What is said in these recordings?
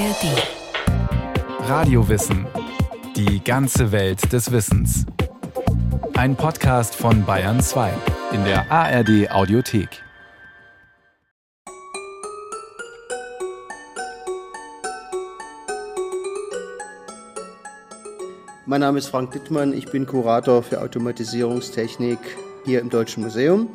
ARD. Radiowissen. Die ganze Welt des Wissens. Ein Podcast von Bayern 2 in der ARD Audiothek. Mein Name ist Frank Dittmann, ich bin Kurator für Automatisierungstechnik hier im Deutschen Museum.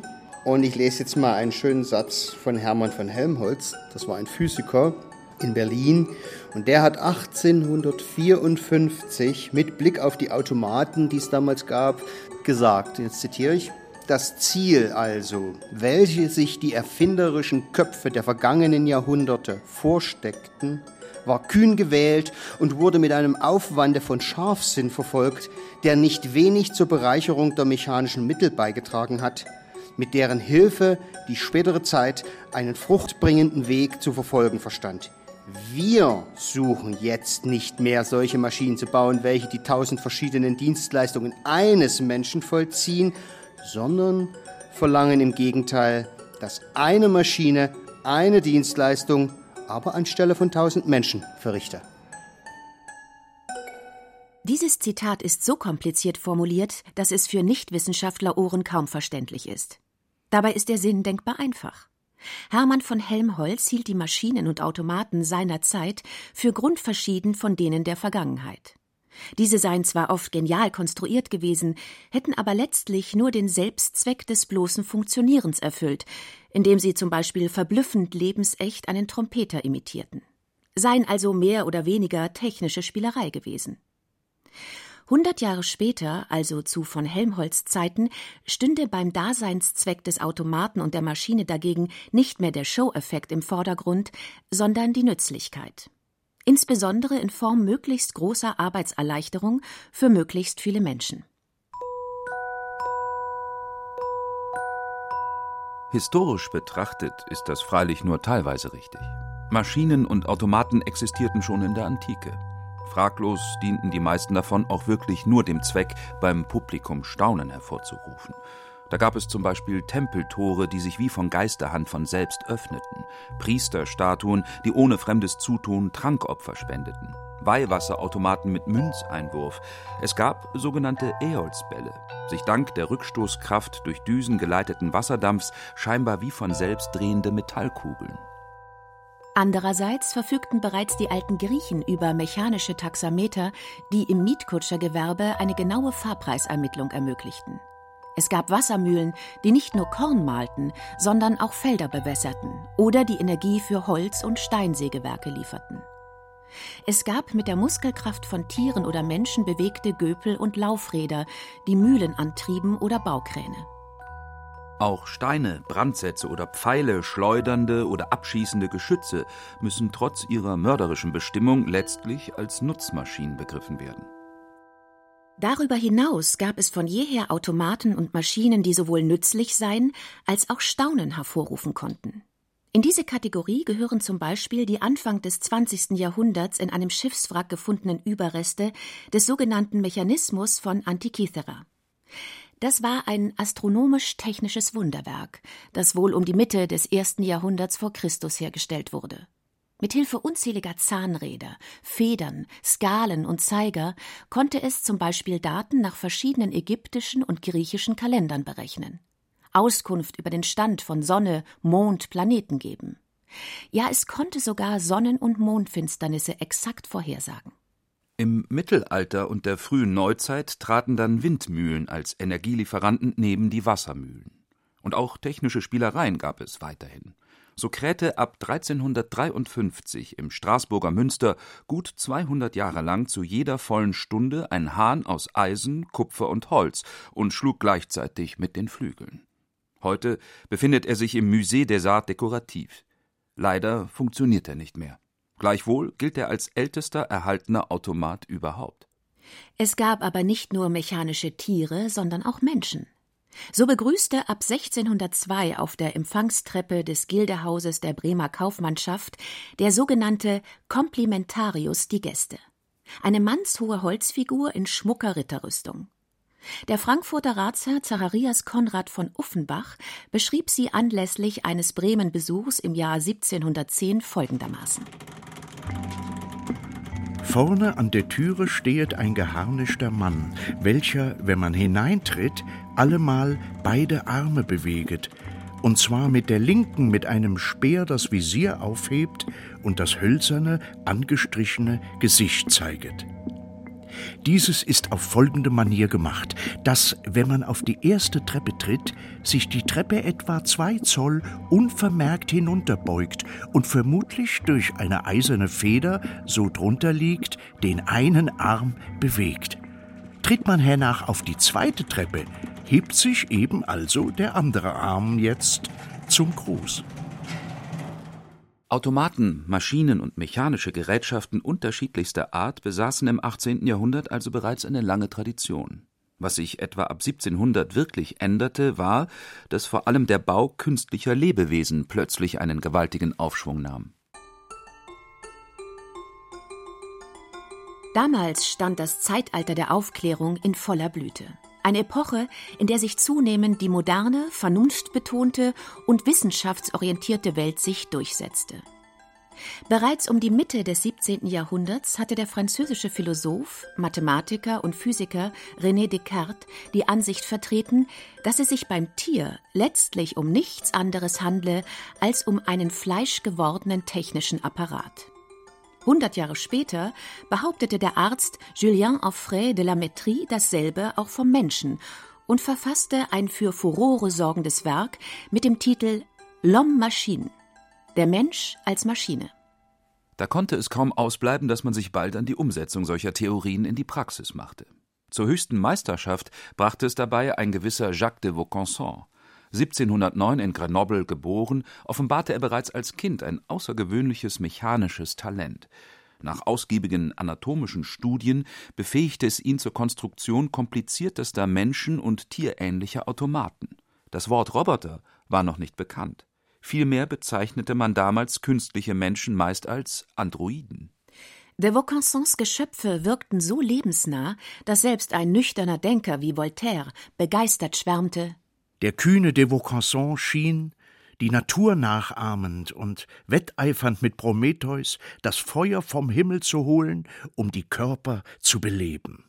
Und ich lese jetzt mal einen schönen Satz von Hermann von Helmholtz. Das war ein Physiker in Berlin. Und der hat 1854 mit Blick auf die Automaten, die es damals gab, gesagt, jetzt zitiere ich, das Ziel also, welche sich die erfinderischen Köpfe der vergangenen Jahrhunderte vorsteckten, war kühn gewählt und wurde mit einem Aufwande von Scharfsinn verfolgt, der nicht wenig zur Bereicherung der mechanischen Mittel beigetragen hat, mit deren Hilfe die spätere Zeit einen fruchtbringenden Weg zu verfolgen verstand. Wir suchen jetzt nicht mehr solche Maschinen zu bauen, welche die tausend verschiedenen Dienstleistungen eines Menschen vollziehen, sondern verlangen im Gegenteil, dass eine Maschine eine Dienstleistung, aber anstelle von tausend Menschen verrichte. Dieses Zitat ist so kompliziert formuliert, dass es für Nichtwissenschaftler-Ohren kaum verständlich ist. Dabei ist der Sinn denkbar einfach. Hermann von Helmholtz hielt die Maschinen und Automaten seiner Zeit für grundverschieden von denen der Vergangenheit. Diese seien zwar oft genial konstruiert gewesen, hätten aber letztlich nur den Selbstzweck des bloßen Funktionierens erfüllt, indem sie zum Beispiel verblüffend lebensecht einen Trompeter imitierten. Seien also mehr oder weniger technische Spielerei gewesen. Hundert Jahre später, also zu von Helmholtz Zeiten, stünde beim Daseinszweck des Automaten und der Maschine dagegen nicht mehr der Show-Effekt im Vordergrund, sondern die Nützlichkeit insbesondere in Form möglichst großer Arbeitserleichterung für möglichst viele Menschen. Historisch betrachtet ist das freilich nur teilweise richtig. Maschinen und Automaten existierten schon in der Antike. Fraglos dienten die meisten davon auch wirklich nur dem Zweck, beim Publikum Staunen hervorzurufen. Da gab es zum Beispiel Tempeltore, die sich wie von Geisterhand von selbst öffneten, Priesterstatuen, die ohne fremdes Zutun Trankopfer spendeten, Weihwasserautomaten mit Münzeinwurf. Es gab sogenannte Eolsbälle, sich dank der Rückstoßkraft durch Düsen geleiteten Wasserdampfs scheinbar wie von selbst drehende Metallkugeln. Andererseits verfügten bereits die alten Griechen über mechanische Taxameter, die im Mietkutschergewerbe eine genaue Fahrpreisermittlung ermöglichten. Es gab Wassermühlen, die nicht nur Korn mahlten, sondern auch Felder bewässerten oder die Energie für Holz- und Steinsägewerke lieferten. Es gab mit der Muskelkraft von Tieren oder Menschen bewegte Göpel und Laufräder, die Mühlen antrieben oder Baukräne. Auch Steine, Brandsätze oder Pfeile, schleudernde oder abschießende Geschütze müssen trotz ihrer mörderischen Bestimmung letztlich als Nutzmaschinen begriffen werden. Darüber hinaus gab es von jeher Automaten und Maschinen, die sowohl nützlich seien als auch Staunen hervorrufen konnten. In diese Kategorie gehören zum Beispiel die Anfang des 20. Jahrhunderts in einem Schiffswrack gefundenen Überreste des sogenannten Mechanismus von Antikythera. Das war ein astronomisch-technisches Wunderwerk, das wohl um die Mitte des ersten Jahrhunderts vor Christus hergestellt wurde. Mithilfe unzähliger Zahnräder, Federn, Skalen und Zeiger konnte es zum Beispiel Daten nach verschiedenen ägyptischen und griechischen Kalendern berechnen, Auskunft über den Stand von Sonne, Mond, Planeten geben. Ja, es konnte sogar Sonnen- und Mondfinsternisse exakt vorhersagen. Im Mittelalter und der frühen Neuzeit traten dann Windmühlen als Energielieferanten neben die Wassermühlen. Und auch technische Spielereien gab es weiterhin so krähte ab 1353 im Straßburger Münster gut 200 Jahre lang zu jeder vollen Stunde ein Hahn aus Eisen, Kupfer und Holz und schlug gleichzeitig mit den Flügeln. Heute befindet er sich im Musée des Arts Décoratifs. Leider funktioniert er nicht mehr. Gleichwohl gilt er als ältester erhaltener Automat überhaupt. Es gab aber nicht nur mechanische Tiere, sondern auch Menschen. So begrüßte ab 1602 auf der Empfangstreppe des Gildehauses der Bremer Kaufmannschaft der sogenannte Komplimentarius die Gäste. Eine mannshohe Holzfigur in schmucker Ritterrüstung. Der Frankfurter Ratsherr Zacharias Konrad von Uffenbach beschrieb sie anlässlich eines Bremen-Besuchs im Jahr 1710 folgendermaßen. Vorne an der Türe stehet ein geharnischter Mann, welcher, wenn man hineintritt, allemal beide Arme beweget, und zwar mit der linken mit einem Speer das Visier aufhebt und das hölzerne, angestrichene Gesicht zeiget. Dieses ist auf folgende Manier gemacht, dass, wenn man auf die erste Treppe tritt, sich die Treppe etwa zwei Zoll unvermerkt hinunterbeugt und vermutlich durch eine eiserne Feder, so drunter liegt, den einen Arm bewegt. Tritt man hernach auf die zweite Treppe, hebt sich eben also der andere Arm jetzt zum Gruß. Automaten, Maschinen und mechanische Gerätschaften unterschiedlichster Art besaßen im 18. Jahrhundert also bereits eine lange Tradition. Was sich etwa ab 1700 wirklich änderte, war, dass vor allem der Bau künstlicher Lebewesen plötzlich einen gewaltigen Aufschwung nahm. Damals stand das Zeitalter der Aufklärung in voller Blüte. Eine Epoche, in der sich zunehmend die moderne, vernunftbetonte und wissenschaftsorientierte Weltsicht durchsetzte. Bereits um die Mitte des 17. Jahrhunderts hatte der französische Philosoph, Mathematiker und Physiker René Descartes die Ansicht vertreten, dass es sich beim Tier letztlich um nichts anderes handle als um einen fleischgewordenen technischen Apparat. Hundert Jahre später behauptete der Arzt Julien Offray de la Métrie dasselbe auch vom Menschen und verfasste ein für Furore sorgendes Werk mit dem Titel L'Homme Machine. Der Mensch als Maschine. Da konnte es kaum ausbleiben, dass man sich bald an die Umsetzung solcher Theorien in die Praxis machte. Zur höchsten Meisterschaft brachte es dabei ein gewisser Jacques de Vaucanson. 1709 in Grenoble geboren, offenbarte er bereits als Kind ein außergewöhnliches mechanisches Talent. Nach ausgiebigen anatomischen Studien befähigte es ihn zur Konstruktion kompliziertester menschen- und tierähnlicher Automaten. Das Wort Roboter war noch nicht bekannt. Vielmehr bezeichnete man damals künstliche Menschen meist als Androiden. De Vaucansons Geschöpfe wirkten so lebensnah, dass selbst ein nüchterner Denker wie Voltaire begeistert schwärmte der kühne de Vaucanson schien, die Natur nachahmend und wetteifernd mit Prometheus, das Feuer vom Himmel zu holen, um die Körper zu beleben.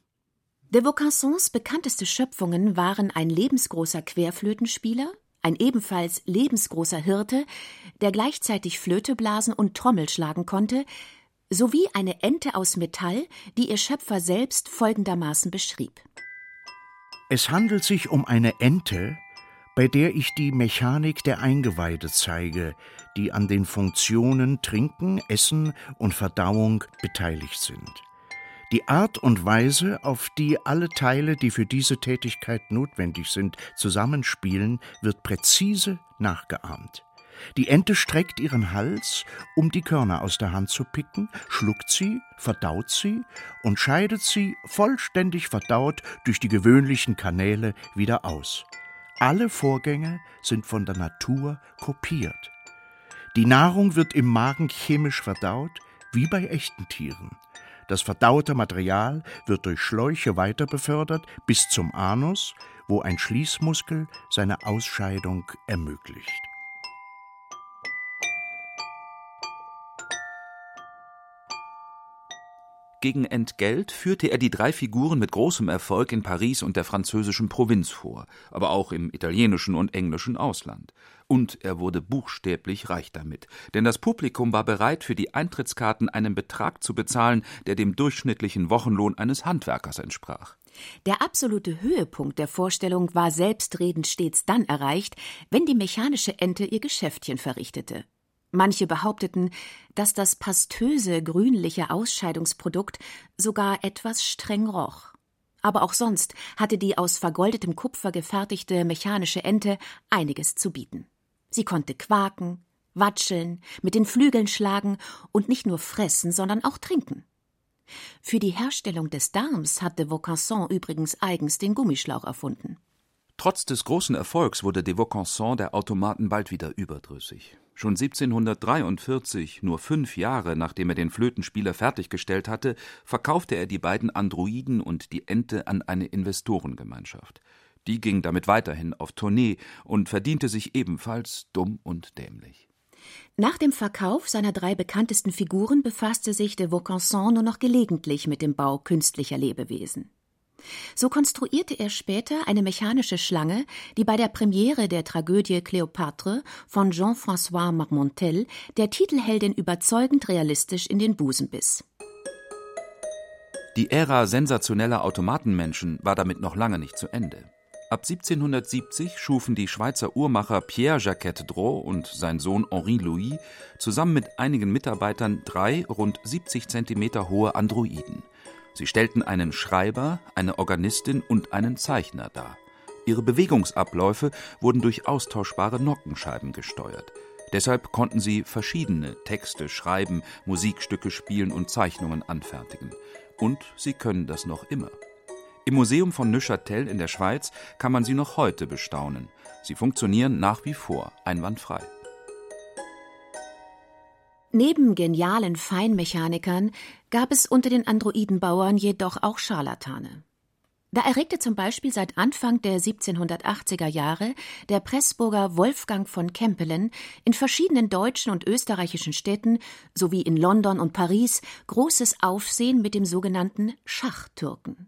De Vaucansons bekannteste Schöpfungen waren ein lebensgroßer Querflötenspieler, ein ebenfalls lebensgroßer Hirte, der gleichzeitig Flöte blasen und Trommel schlagen konnte, sowie eine Ente aus Metall, die ihr Schöpfer selbst folgendermaßen beschrieb. Es handelt sich um eine Ente, bei der ich die Mechanik der Eingeweide zeige, die an den Funktionen Trinken, Essen und Verdauung beteiligt sind. Die Art und Weise, auf die alle Teile, die für diese Tätigkeit notwendig sind, zusammenspielen, wird präzise nachgeahmt. Die Ente streckt ihren Hals, um die Körner aus der Hand zu picken, schluckt sie, verdaut sie und scheidet sie vollständig verdaut durch die gewöhnlichen Kanäle wieder aus. Alle Vorgänge sind von der Natur kopiert. Die Nahrung wird im Magen chemisch verdaut, wie bei echten Tieren. Das verdaute Material wird durch Schläuche weiter befördert bis zum Anus, wo ein Schließmuskel seine Ausscheidung ermöglicht. Gegen Entgelt führte er die drei Figuren mit großem Erfolg in Paris und der französischen Provinz vor, aber auch im italienischen und englischen Ausland. Und er wurde buchstäblich reich damit, denn das Publikum war bereit, für die Eintrittskarten einen Betrag zu bezahlen, der dem durchschnittlichen Wochenlohn eines Handwerkers entsprach. Der absolute Höhepunkt der Vorstellung war selbstredend stets dann erreicht, wenn die mechanische Ente ihr Geschäftchen verrichtete. Manche behaupteten, dass das pastöse grünliche Ausscheidungsprodukt sogar etwas streng roch. Aber auch sonst hatte die aus vergoldetem Kupfer gefertigte mechanische Ente einiges zu bieten. Sie konnte quaken, watscheln, mit den Flügeln schlagen und nicht nur fressen, sondern auch trinken. Für die Herstellung des Darms hatte Vaucanson übrigens eigens den Gummischlauch erfunden. Trotz des großen Erfolgs wurde de Vaucanson der Automaten bald wieder überdrüssig. Schon 1743, nur fünf Jahre nachdem er den Flötenspieler fertiggestellt hatte, verkaufte er die beiden Androiden und die Ente an eine Investorengemeinschaft. Die ging damit weiterhin auf Tournee und verdiente sich ebenfalls dumm und dämlich. Nach dem Verkauf seiner drei bekanntesten Figuren befasste sich de Vaucanson nur noch gelegentlich mit dem Bau künstlicher Lebewesen. So konstruierte er später eine mechanische Schlange, die bei der Premiere der Tragödie Cléopâtre von Jean-François Marmontel der Titelheldin überzeugend realistisch in den Busen biss. Die Ära sensationeller Automatenmenschen war damit noch lange nicht zu Ende. Ab 1770 schufen die Schweizer Uhrmacher Pierre Jacquet Drault und sein Sohn Henri Louis zusammen mit einigen Mitarbeitern drei rund 70 Zentimeter hohe Androiden. Sie stellten einen Schreiber, eine Organistin und einen Zeichner dar. Ihre Bewegungsabläufe wurden durch austauschbare Nockenscheiben gesteuert. Deshalb konnten sie verschiedene Texte schreiben, Musikstücke spielen und Zeichnungen anfertigen. Und sie können das noch immer. Im Museum von Neuchâtel in der Schweiz kann man sie noch heute bestaunen. Sie funktionieren nach wie vor einwandfrei. Neben genialen Feinmechanikern gab es unter den Androidenbauern jedoch auch Scharlatane. Da erregte zum Beispiel seit Anfang der 1780er Jahre der Pressburger Wolfgang von Kempelen in verschiedenen deutschen und österreichischen Städten sowie in London und Paris großes Aufsehen mit dem sogenannten Schachtürken.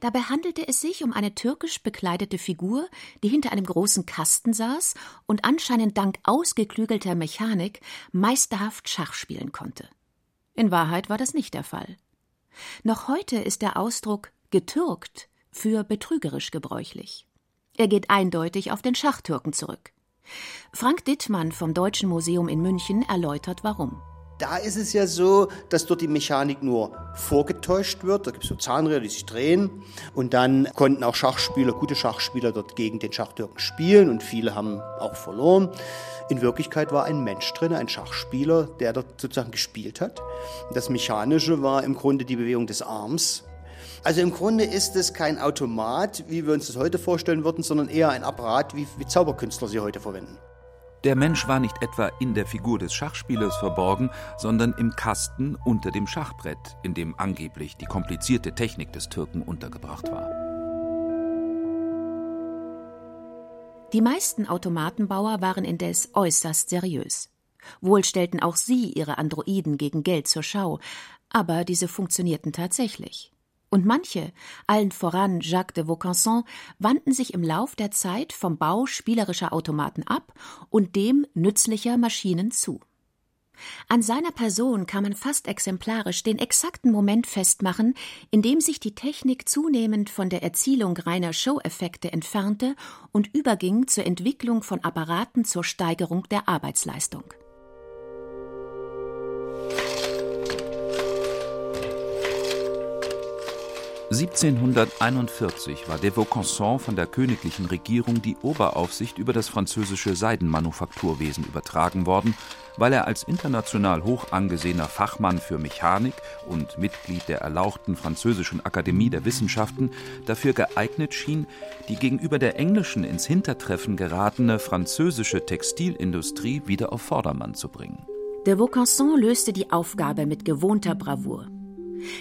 Dabei handelte es sich um eine türkisch bekleidete Figur, die hinter einem großen Kasten saß und anscheinend dank ausgeklügelter Mechanik meisterhaft Schach spielen konnte. In Wahrheit war das nicht der Fall. Noch heute ist der Ausdruck getürkt für betrügerisch gebräuchlich. Er geht eindeutig auf den Schachtürken zurück. Frank Dittmann vom Deutschen Museum in München erläutert warum. Da ist es ja so, dass dort die Mechanik nur vorgetäuscht wird. Da gibt es so Zahnräder, die sich drehen. Und dann konnten auch Schachspieler, gute Schachspieler dort gegen den Schachtürken spielen und viele haben auch verloren. In Wirklichkeit war ein Mensch drin, ein Schachspieler, der dort sozusagen gespielt hat. Das Mechanische war im Grunde die Bewegung des Arms. Also im Grunde ist es kein Automat, wie wir uns das heute vorstellen würden, sondern eher ein Apparat, wie, wie Zauberkünstler sie heute verwenden. Der Mensch war nicht etwa in der Figur des Schachspielers verborgen, sondern im Kasten unter dem Schachbrett, in dem angeblich die komplizierte Technik des Türken untergebracht war. Die meisten Automatenbauer waren indes äußerst seriös. Wohl stellten auch sie ihre Androiden gegen Geld zur Schau, aber diese funktionierten tatsächlich. Und manche, allen voran Jacques de Vaucanson, wandten sich im Lauf der Zeit vom Bau spielerischer Automaten ab und dem nützlicher Maschinen zu. An seiner Person kann man fast exemplarisch den exakten Moment festmachen, in dem sich die Technik zunehmend von der Erzielung reiner Show-Effekte entfernte und überging zur Entwicklung von Apparaten zur Steigerung der Arbeitsleistung. 1741 war de Vaucanson von der königlichen Regierung die Oberaufsicht über das französische Seidenmanufakturwesen übertragen worden, weil er als international hoch angesehener Fachmann für Mechanik und Mitglied der erlauchten Französischen Akademie der Wissenschaften dafür geeignet schien, die gegenüber der englischen ins Hintertreffen geratene französische Textilindustrie wieder auf Vordermann zu bringen. De Vaucanson löste die Aufgabe mit gewohnter Bravour.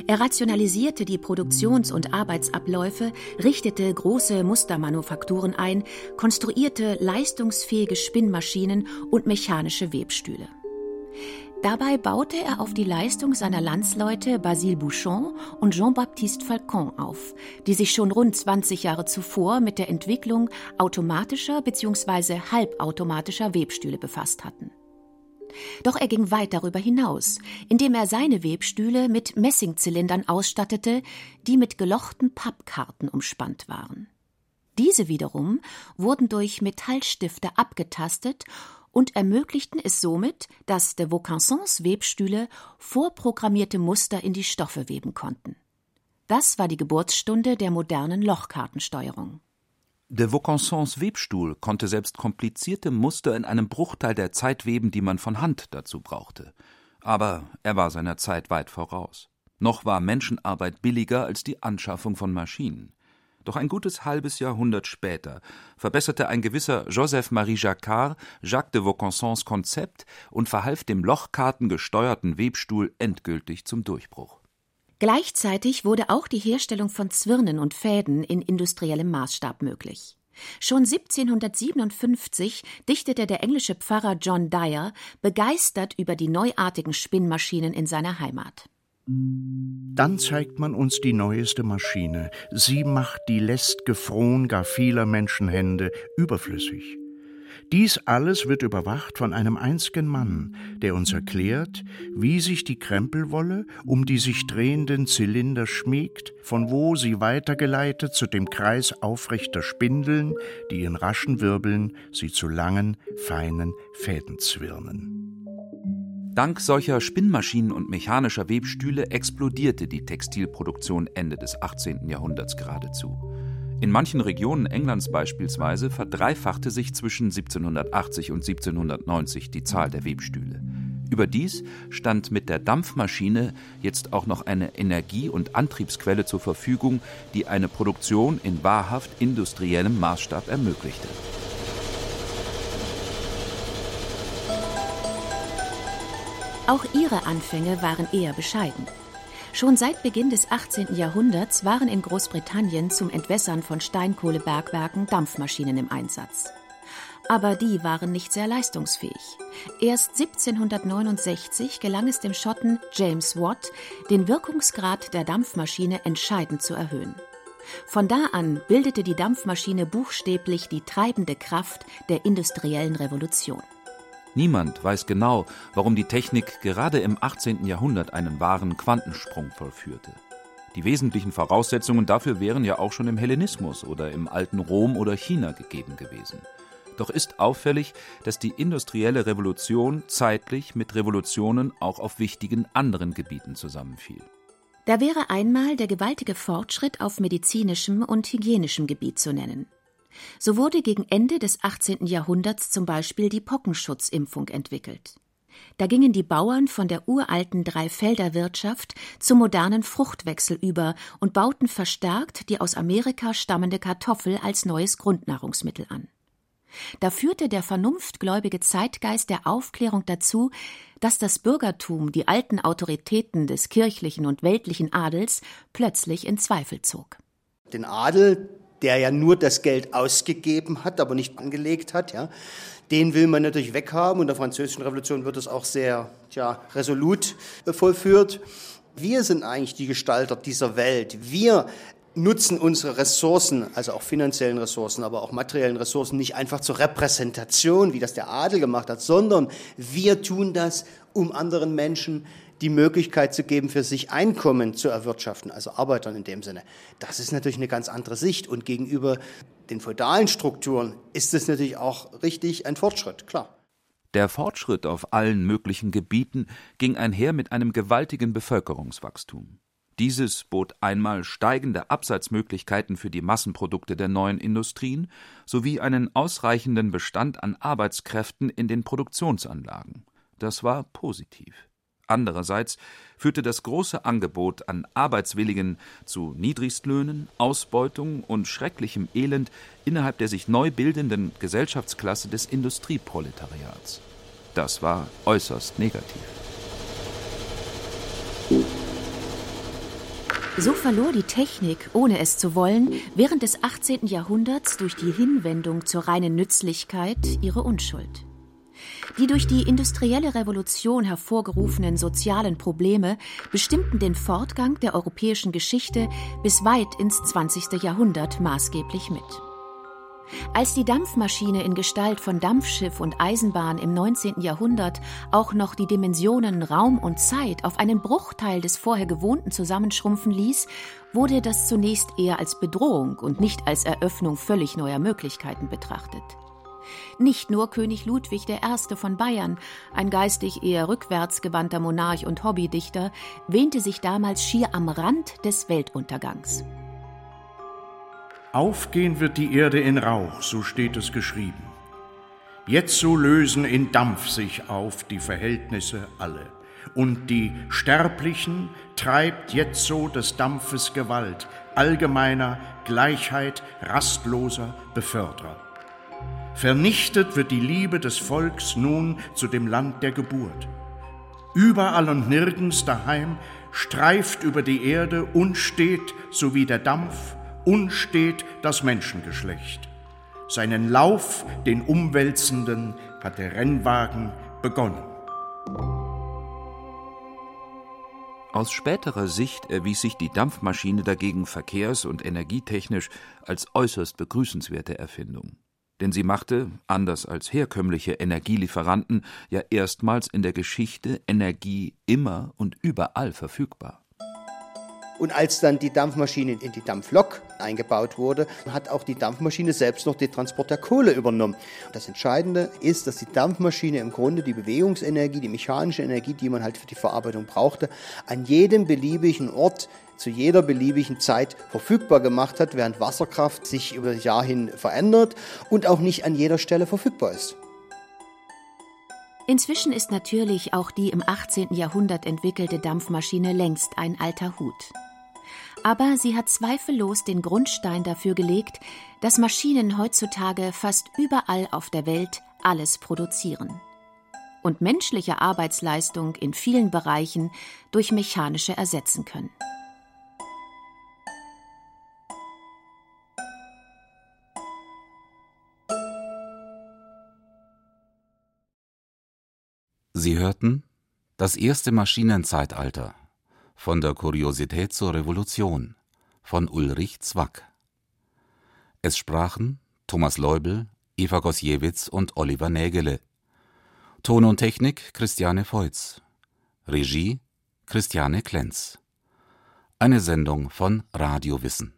Er rationalisierte die Produktions- und Arbeitsabläufe, richtete große Mustermanufakturen ein, konstruierte leistungsfähige Spinnmaschinen und mechanische Webstühle. Dabei baute er auf die Leistung seiner Landsleute Basile Bouchon und Jean-Baptiste Falcon auf, die sich schon rund 20 Jahre zuvor mit der Entwicklung automatischer bzw. halbautomatischer Webstühle befasst hatten. Doch er ging weit darüber hinaus, indem er seine Webstühle mit Messingzylindern ausstattete, die mit gelochten Pappkarten umspannt waren. Diese wiederum wurden durch Metallstifte abgetastet und ermöglichten es somit, dass de Vaucansons Webstühle vorprogrammierte Muster in die Stoffe weben konnten. Das war die Geburtsstunde der modernen Lochkartensteuerung. De Vaucansons Webstuhl konnte selbst komplizierte Muster in einem Bruchteil der Zeit weben, die man von Hand dazu brauchte. Aber er war seiner Zeit weit voraus. Noch war Menschenarbeit billiger als die Anschaffung von Maschinen. Doch ein gutes halbes Jahrhundert später verbesserte ein gewisser Joseph-Marie Jacquard Jacques de Vaucansons Konzept und verhalf dem lochkartengesteuerten Webstuhl endgültig zum Durchbruch. Gleichzeitig wurde auch die Herstellung von Zwirnen und Fäden in industriellem Maßstab möglich. Schon 1757 dichtete der englische Pfarrer John Dyer begeistert über die neuartigen Spinnmaschinen in seiner Heimat. Dann zeigt man uns die neueste Maschine. Sie macht die läst'ge Fron gar vieler Menschenhände überflüssig. Dies alles wird überwacht von einem einzigen Mann, der uns erklärt, wie sich die Krempelwolle um die sich drehenden Zylinder schmiegt, von wo sie weitergeleitet zu dem Kreis aufrechter Spindeln, die in raschen Wirbeln sie zu langen, feinen Fäden zwirnen. Dank solcher Spinnmaschinen und mechanischer Webstühle explodierte die Textilproduktion Ende des 18. Jahrhunderts geradezu. In manchen Regionen Englands beispielsweise verdreifachte sich zwischen 1780 und 1790 die Zahl der Webstühle. Überdies stand mit der Dampfmaschine jetzt auch noch eine Energie- und Antriebsquelle zur Verfügung, die eine Produktion in wahrhaft industriellem Maßstab ermöglichte. Auch ihre Anfänge waren eher bescheiden. Schon seit Beginn des 18. Jahrhunderts waren in Großbritannien zum Entwässern von Steinkohlebergwerken Dampfmaschinen im Einsatz. Aber die waren nicht sehr leistungsfähig. Erst 1769 gelang es dem Schotten James Watt, den Wirkungsgrad der Dampfmaschine entscheidend zu erhöhen. Von da an bildete die Dampfmaschine buchstäblich die treibende Kraft der industriellen Revolution. Niemand weiß genau, warum die Technik gerade im 18. Jahrhundert einen wahren Quantensprung vollführte. Die wesentlichen Voraussetzungen dafür wären ja auch schon im Hellenismus oder im alten Rom oder China gegeben gewesen. Doch ist auffällig, dass die industrielle Revolution zeitlich mit Revolutionen auch auf wichtigen anderen Gebieten zusammenfiel. Da wäre einmal der gewaltige Fortschritt auf medizinischem und hygienischem Gebiet zu nennen. So wurde gegen Ende des 18. Jahrhunderts zum Beispiel die Pockenschutzimpfung entwickelt. Da gingen die Bauern von der uralten Dreifelderwirtschaft zum modernen Fruchtwechsel über und bauten verstärkt die aus Amerika stammende Kartoffel als neues Grundnahrungsmittel an. Da führte der vernunftgläubige Zeitgeist der Aufklärung dazu, dass das Bürgertum die alten Autoritäten des kirchlichen und weltlichen Adels plötzlich in Zweifel zog. Den Adel, der ja nur das Geld ausgegeben hat, aber nicht angelegt hat, ja, den will man natürlich weghaben. Und der Französischen Revolution wird es auch sehr tja, resolut vollführt. Wir sind eigentlich die Gestalter dieser Welt. Wir nutzen unsere Ressourcen, also auch finanziellen Ressourcen, aber auch materiellen Ressourcen, nicht einfach zur Repräsentation, wie das der Adel gemacht hat, sondern wir tun das, um anderen Menschen die Möglichkeit zu geben, für sich Einkommen zu erwirtschaften, also Arbeitern in dem Sinne. Das ist natürlich eine ganz andere Sicht. Und gegenüber den feudalen Strukturen ist es natürlich auch richtig ein Fortschritt, klar. Der Fortschritt auf allen möglichen Gebieten ging einher mit einem gewaltigen Bevölkerungswachstum. Dieses bot einmal steigende Absatzmöglichkeiten für die Massenprodukte der neuen Industrien sowie einen ausreichenden Bestand an Arbeitskräften in den Produktionsanlagen. Das war positiv. Andererseits führte das große Angebot an Arbeitswilligen zu Niedrigstlöhnen, Ausbeutung und schrecklichem Elend innerhalb der sich neu bildenden Gesellschaftsklasse des Industrieproletariats. Das war äußerst negativ. So verlor die Technik, ohne es zu wollen, während des 18. Jahrhunderts durch die Hinwendung zur reinen Nützlichkeit ihre Unschuld. Die durch die industrielle Revolution hervorgerufenen sozialen Probleme bestimmten den Fortgang der europäischen Geschichte bis weit ins 20. Jahrhundert maßgeblich mit. Als die Dampfmaschine in Gestalt von Dampfschiff und Eisenbahn im 19. Jahrhundert auch noch die Dimensionen Raum und Zeit auf einen Bruchteil des vorher Gewohnten zusammenschrumpfen ließ, wurde das zunächst eher als Bedrohung und nicht als Eröffnung völlig neuer Möglichkeiten betrachtet. Nicht nur König Ludwig I. von Bayern, ein geistig eher rückwärts gewandter Monarch und Hobbydichter, wähnte sich damals schier am Rand des Weltuntergangs. Aufgehen wird die Erde in Rauch, so steht es geschrieben. Jetzo lösen in Dampf sich auf die Verhältnisse alle, und die Sterblichen treibt jetzo des Dampfes Gewalt, allgemeiner Gleichheit, rastloser Beförderer. Vernichtet wird die Liebe des Volks nun zu dem Land der Geburt. Überall und nirgends daheim streift über die Erde unstet, so wie der Dampf, unstet das Menschengeschlecht. Seinen Lauf, den umwälzenden, hat der Rennwagen begonnen. Aus späterer Sicht erwies sich die Dampfmaschine dagegen verkehrs- und energietechnisch als äußerst begrüßenswerte Erfindung. Denn sie machte, anders als herkömmliche Energielieferanten, ja erstmals in der Geschichte Energie immer und überall verfügbar. Und als dann die Dampfmaschine in die Dampflok eingebaut wurde, hat auch die Dampfmaschine selbst noch den Transport der Kohle übernommen. Das Entscheidende ist, dass die Dampfmaschine im Grunde die Bewegungsenergie, die mechanische Energie, die man halt für die Verarbeitung brauchte, an jedem beliebigen Ort zu jeder beliebigen Zeit verfügbar gemacht hat, während Wasserkraft sich über das Jahr hin verändert und auch nicht an jeder Stelle verfügbar ist. Inzwischen ist natürlich auch die im 18. Jahrhundert entwickelte Dampfmaschine längst ein alter Hut aber sie hat zweifellos den Grundstein dafür gelegt, dass Maschinen heutzutage fast überall auf der Welt alles produzieren und menschliche Arbeitsleistung in vielen Bereichen durch mechanische ersetzen können. Sie hörten das erste Maschinenzeitalter von der Kuriosität zur Revolution von Ulrich Zwack. Es sprachen Thomas Leubel, Eva Gosiewicz und Oliver Nägele. Ton und Technik Christiane Feutz. Regie Christiane Klenz. Eine Sendung von Radio Wissen.